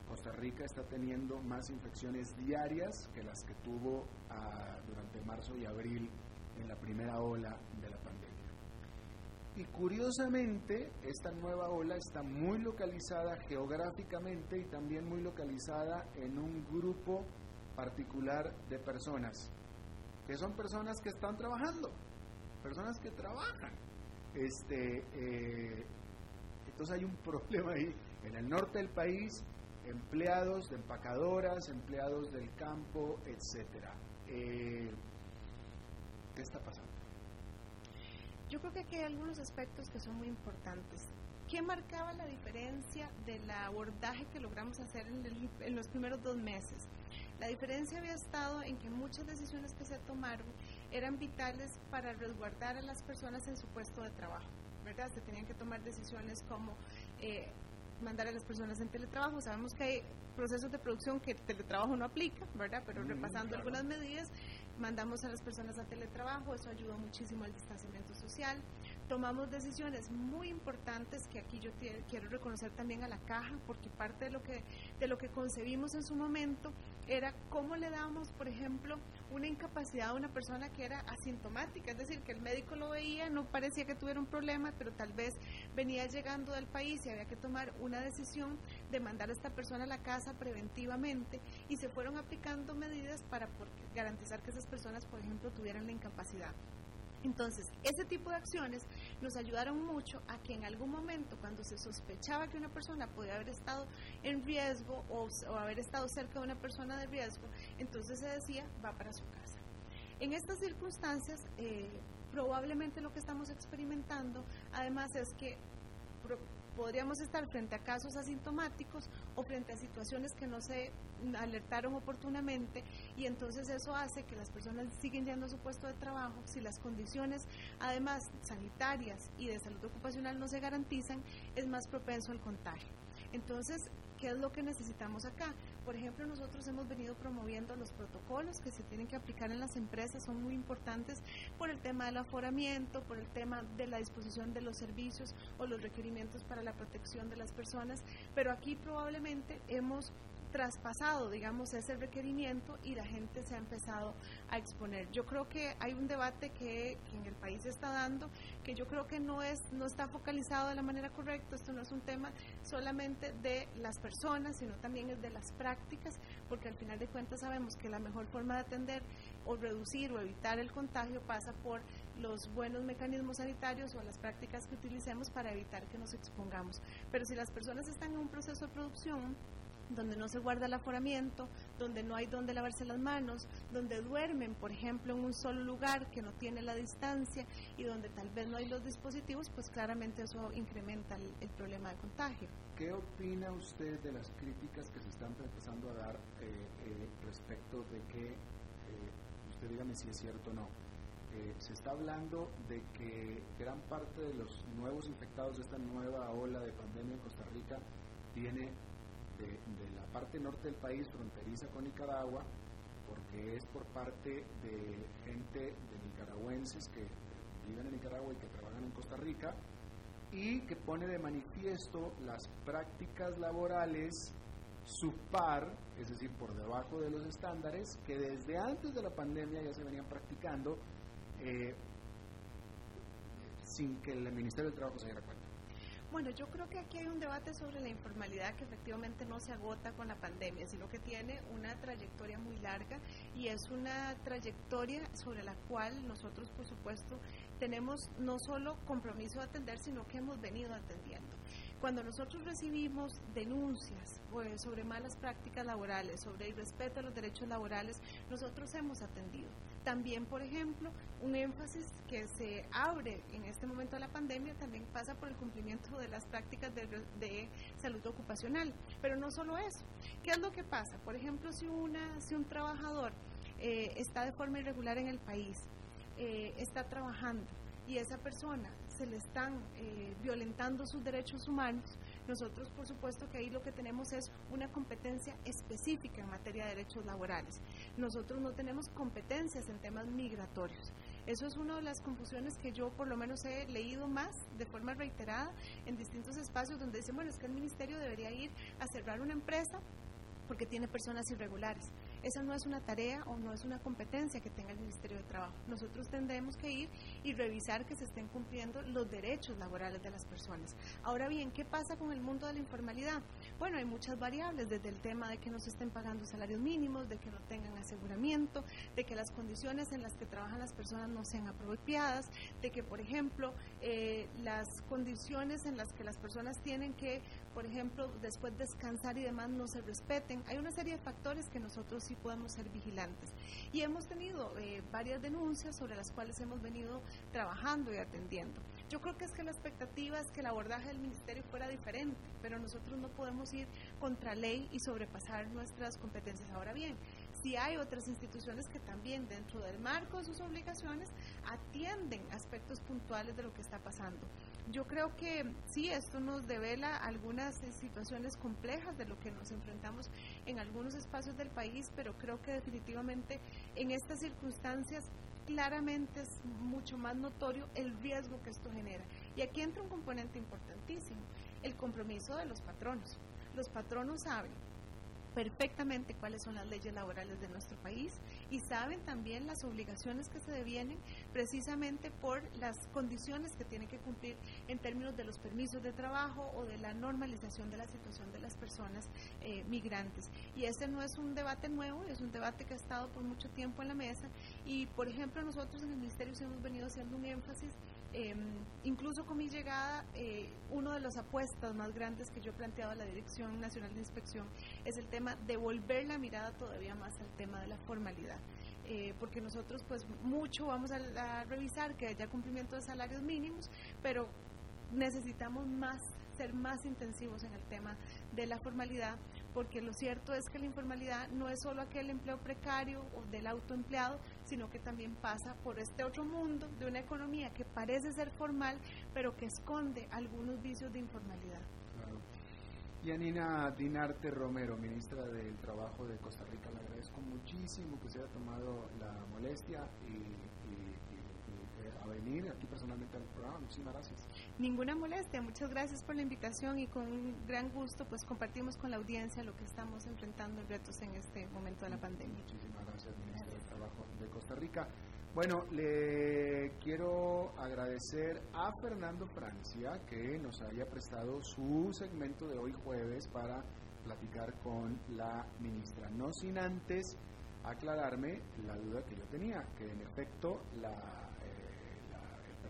Costa Rica está teniendo más infecciones diarias que las que tuvo ah, durante marzo y abril en la primera ola de la pandemia. Y curiosamente, esta nueva ola está muy localizada geográficamente y también muy localizada en un grupo particular de personas, que son personas que están trabajando, personas que trabajan. Este, eh, entonces hay un problema ahí. En el norte del país, empleados de empacadoras, empleados del campo, etcétera. Eh, ¿Qué está pasando? Yo creo que aquí hay algunos aspectos que son muy importantes. ¿Qué marcaba la diferencia del abordaje que logramos hacer en, en los primeros dos meses? La diferencia había estado en que muchas decisiones que se tomaron eran vitales para resguardar a las personas en su puesto de trabajo, ¿verdad? Se tenían que tomar decisiones como eh, mandar a las personas en teletrabajo. Sabemos que hay procesos de producción que el teletrabajo no aplica, ¿verdad? Pero repasando algunas medidas, mandamos a las personas a teletrabajo, eso ayudó muchísimo al distanciamiento social. Tomamos decisiones muy importantes que aquí yo quiero reconocer también a la caja, porque parte de lo que de lo que concebimos en su momento era cómo le damos, por ejemplo, una incapacidad a una persona que era asintomática, es decir, que el médico lo veía, no parecía que tuviera un problema, pero tal vez venía llegando del país y había que tomar una decisión de mandar a esta persona a la casa preventivamente y se fueron aplicando medidas para garantizar que esas personas, por ejemplo, tuvieran la incapacidad. Entonces, ese tipo de acciones nos ayudaron mucho a que en algún momento, cuando se sospechaba que una persona podía haber estado en riesgo o, haber estado cerca de una persona de riesgo, entonces se decía, va para su casa. En estas circunstancias, eh, probablemente lo que estamos experimentando, además, es que podríamos estar frente a casos asintomáticos o frente a situaciones que no se alertaron oportunamente y entonces eso hace que las personas siguen yendo a su puesto de trabajo. Si las condiciones, además sanitarias y de salud ocupacional no se garantizan, es más propenso al contagio. Entonces, ¿qué es lo que necesitamos acá? Por ejemplo, nosotros hemos venido promoviendo los protocolos que se tienen que aplicar en las empresas, son muy importantes por el tema del aforamiento, por el tema de la disposición de los servicios o los requerimientos para la protección de las personas, pero aquí probablemente hemos traspasado, digamos, ese requerimiento y la gente se ha empezado a exponer. Yo creo que hay un debate que, en el país se está dando, que yo creo que no, es, no está focalizado de la manera correcta. Esto no es un tema solamente de las personas, sino también es de las prácticas, porque al final de cuentas sabemos que la mejor forma de atender o reducir o evitar el contagio pasa por los buenos mecanismos sanitarios o las prácticas que utilicemos para evitar que nos expongamos. Pero si las personas están en un proceso de producción, donde no se guarda el aforamiento, donde no hay donde lavarse las manos, donde duermen, por ejemplo, en un solo lugar que no tiene la distancia y donde tal vez no hay los dispositivos, pues claramente eso incrementa el, problema de contagio. ¿Qué opina usted de las críticas que se están empezando a dar eh, eh, respecto de que, eh, usted dígame si es cierto o no, se está hablando de que gran parte de los nuevos infectados de esta nueva ola de pandemia en Costa Rica viene de, la parte norte del país, fronteriza con Nicaragua, porque es por parte de gente de nicaragüenses que viven en Nicaragua y que trabajan en Costa Rica, y que pone de manifiesto las prácticas laborales subpar, es decir, por debajo de los estándares, que desde antes de la pandemia ya se venían practicando eh, sin que el Ministerio del Trabajo se diera cuenta. Bueno, yo creo que aquí hay un debate sobre la informalidad que efectivamente no se agota con la pandemia, sino que tiene una trayectoria muy larga y es una trayectoria sobre la cual nosotros, por supuesto, tenemos no solo compromiso de atender, sino que hemos venido atendiendo. Cuando nosotros recibimos denuncias pues, sobre malas prácticas laborales, sobre el respeto a los derechos laborales, nosotros hemos atendido. También, por ejemplo, un énfasis que se abre en este momento de la pandemia también pasa por el cumplimiento de las prácticas de, salud ocupacional. Pero no solo eso. ¿Qué es lo que pasa? Por ejemplo, si, una, si un trabajador eh, está de forma irregular en el país, eh, está trabajando y esa persona se le están eh, violentando sus derechos humanos, nosotros por supuesto que ahí lo que tenemos es una competencia específica en materia de derechos laborales. Nosotros no tenemos competencias en temas migratorios. Eso es una de las confusiones que yo por lo menos he leído más de forma reiterada en distintos espacios donde dicen, bueno, es que el ministerio debería ir a cerrar una empresa porque tiene personas irregulares. Esa no es una tarea o no es una competencia que tenga el Ministerio de Trabajo. Nosotros tendremos que ir y revisar que se estén cumpliendo los derechos laborales de las personas. Ahora bien, ¿qué pasa con el mundo de la informalidad? Bueno, hay muchas variables, desde el tema de que no se estén pagando salarios mínimos, de que no tengan aseguramiento, de que las condiciones en las que trabajan las personas no sean apropiadas, de que, por ejemplo, eh, las condiciones en las que las personas tienen que, por ejemplo, después descansar y demás no se respeten. Hay una serie de factores que nosotros sí podemos ser vigilantes. Y hemos tenido eh, varias denuncias sobre las cuales hemos venido trabajando y atendiendo. Yo creo que es que la expectativa es que el abordaje del ministerio fuera diferente, pero nosotros no podemos ir contra ley y sobrepasar nuestras competencias. Ahora bien, si hay otras instituciones que también dentro del marco de sus obligaciones atienden aspectos puntuales de lo que está pasando. Yo creo que sí, esto nos devela algunas eh, situaciones complejas de lo que nos enfrentamos en algunos espacios del país, pero creo que definitivamente en estas circunstancias claramente es mucho más notorio el riesgo que esto genera. Y aquí entra un componente importantísimo, el compromiso de los patronos. Los patronos saben perfectamente cuáles son las leyes laborales de nuestro país y saben también las obligaciones que se devienen precisamente por las condiciones que tienen que cumplir en términos de los permisos de trabajo o de la normalización de la situación de las personas eh, migrantes. Y ese no es un debate nuevo, es un debate que ha estado por mucho tiempo en la mesa y, por ejemplo, nosotros en el Ministerio hemos venido haciendo un énfasis Em, incluso con mi llegada, eh, uno de las apuestas más grandes que yo he planteado a la Dirección Nacional de Inspección es el tema de volver la mirada todavía más al tema de la formalidad. Eh, porque nosotros pues mucho vamos a, revisar que haya cumplimiento de salarios mínimos, pero necesitamos más ser más intensivos en el tema de la formalidad, porque lo cierto es que la informalidad no es solo aquel empleo precario o del autoempleado, sino que también pasa por este otro mundo de una economía que parece ser formal, pero que esconde algunos vicios de informalidad. Y Anina Dinarte Romero, ministra del Trabajo de Costa Rica, le agradezco muchísimo que se haya tomado la molestia y a venir aquí personalmente al programa. Muchísimas gracias. Ninguna molestia, muchas gracias por la invitación y con gran gusto pues compartimos con la audiencia lo que estamos enfrentando en retos en este momento de la pandemia. Muchísimas gracias, ministro del Trabajo de Costa Rica. Bueno, le quiero agradecer a Fernando Francia que nos haya prestado su segmento de hoy jueves para platicar con la ministra. No sin antes aclararme la duda que yo tenía, que en efecto la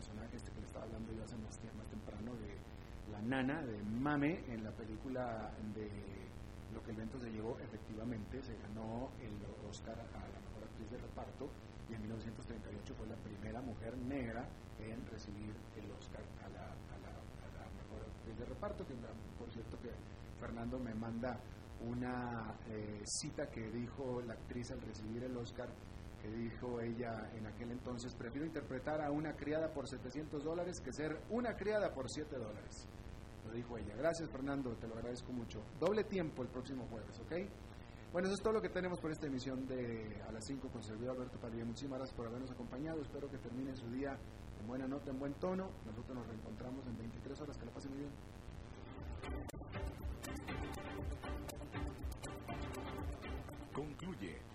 personaje este que le estaba hablando yo hace más, más temprano de la nana de Mame en la película de Lo que el viento se llevó, efectivamente se ganó el Oscar a la mejor actriz de reparto y en 1938 fue la primera mujer negra en recibir el Oscar a la, a la, mejor actriz de reparto, que por cierto que Fernando me manda una eh, cita que dijo la actriz al recibir el Oscar que dijo ella en aquel entonces, prefiero interpretar a una criada por 700 dólares que ser una criada por 7 dólares. Lo dijo ella. Gracias Fernando, te lo agradezco mucho. Doble tiempo el próximo jueves, ¿ok? Bueno, eso es todo lo que tenemos por esta emisión de A las 5 con Alberto Padilla. Muchísimas gracias por habernos acompañado. Espero que termine su día en buena nota, en buen tono. Nosotros nos reencontramos en 23 horas. Que la pasen muy bien. Concluye